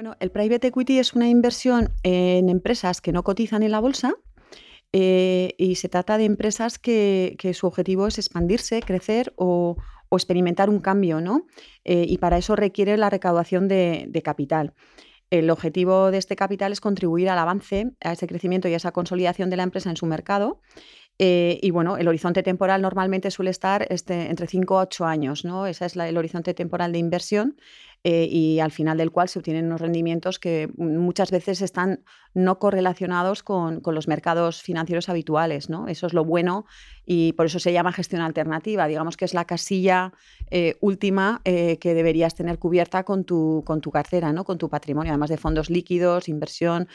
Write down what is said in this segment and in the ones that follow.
Bueno, el private equity es una inversión en empresas que no cotizan en la bolsa eh, y se trata de empresas que, su objetivo es expandirse, crecer o, experimentar un cambio, ¿no? Eh, y para eso requiere la recaudación de capital. El objetivo de este capital es contribuir al avance, a ese crecimiento y a esa consolidación de la empresa en su mercado eh, y bueno, el horizonte temporal normalmente suele estar este, entre 5 a 8 años, ¿no? Ese es la, el horizonte temporal de inversión eh, y al final del cual se obtienen unos rendimientos que muchas veces están no correlacionados con, con, los mercados financieros habituales, ¿no? Eso es lo bueno y por eso se llama gestión alternativa. Digamos que es la casilla eh, última que deberías tener cubierta con tu, con tu cartera, ¿no? Con tu patrimonio, además de fondos líquidos, inversión,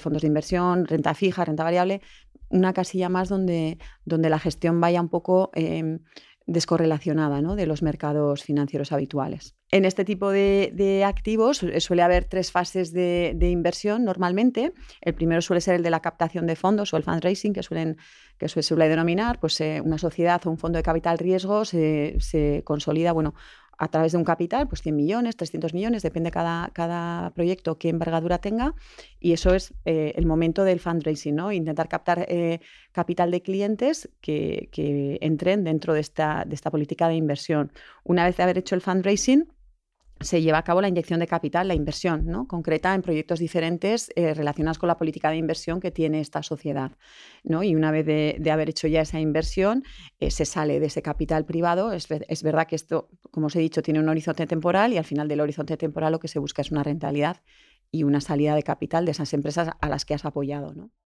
fondos de inversión, renta fija, renta variable, una casilla más donde, donde la gestión vaya un poco eh, descorrelacionada ¿no? de los mercados financieros habituales. En este tipo de, de activos suele haber tres fases de, de, inversión normalmente. El primero suele ser el de la captación de fondos o el fundraising, que, suelen, que suele denominar. Pues, eh, una sociedad o un fondo de capital riesgo se, se consolida, bueno, a través de un capital, pues 100 millones, 300 millones, depende cada, cada proyecto qué envergadura tenga, y eso es eh, el momento del fundraising, ¿no? Intentar captar eh, capital de clientes que, que entren dentro de esta, de esta política de inversión. Una vez de haber hecho el fundraising, se lleva a cabo la inyección de capital, la inversión ¿no? concreta en proyectos diferentes eh, relacionados con la política de inversión que tiene esta sociedad. ¿no? Y una vez de, haber hecho ya esa inversión, eh, se sale de ese capital privado. Es, es, verdad que esto, como os he dicho, tiene un horizonte temporal y al final del horizonte temporal lo que se busca es una rentabilidad y una salida de capital de esas empresas a las que has apoyado. ¿no?